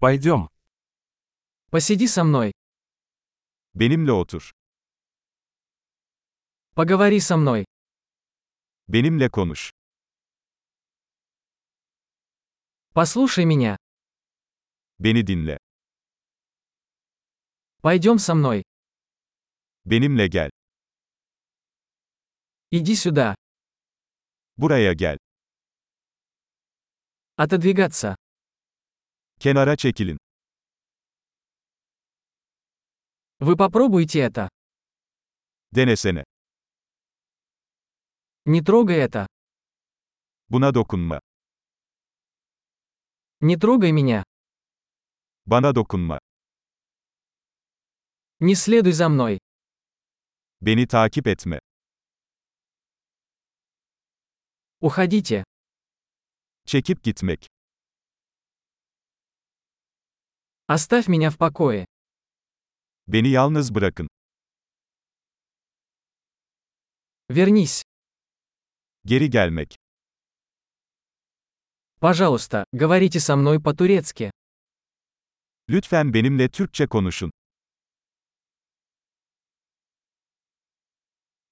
Пойдем. Посиди со мной. Benimle otur. Поговори со мной. Benimle konuş. Послушай меня. Beni dinle. Пойдем со мной. Benimle gel. Иди сюда. Buraya gel. Отодвигаться. Kenara çekilin. Вы попробуйте это. Denesene. Не трогай это. Buna dokunma. Не трогай меня. Bana dokunma. Не следуй за мной. Beni takip etme. Уходите. Çekip gitmek. Оставь меня в покое. Beni yalnız bırakın. Вернись. Geri gelmek. Пожалуйста, говорите со мной по-турецки. Lütfen benimle Türkçe konuşun.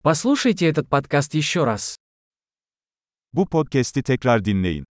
Послушайте этот подкаст еще раз. Bu podcast'i tekrar dinleyin.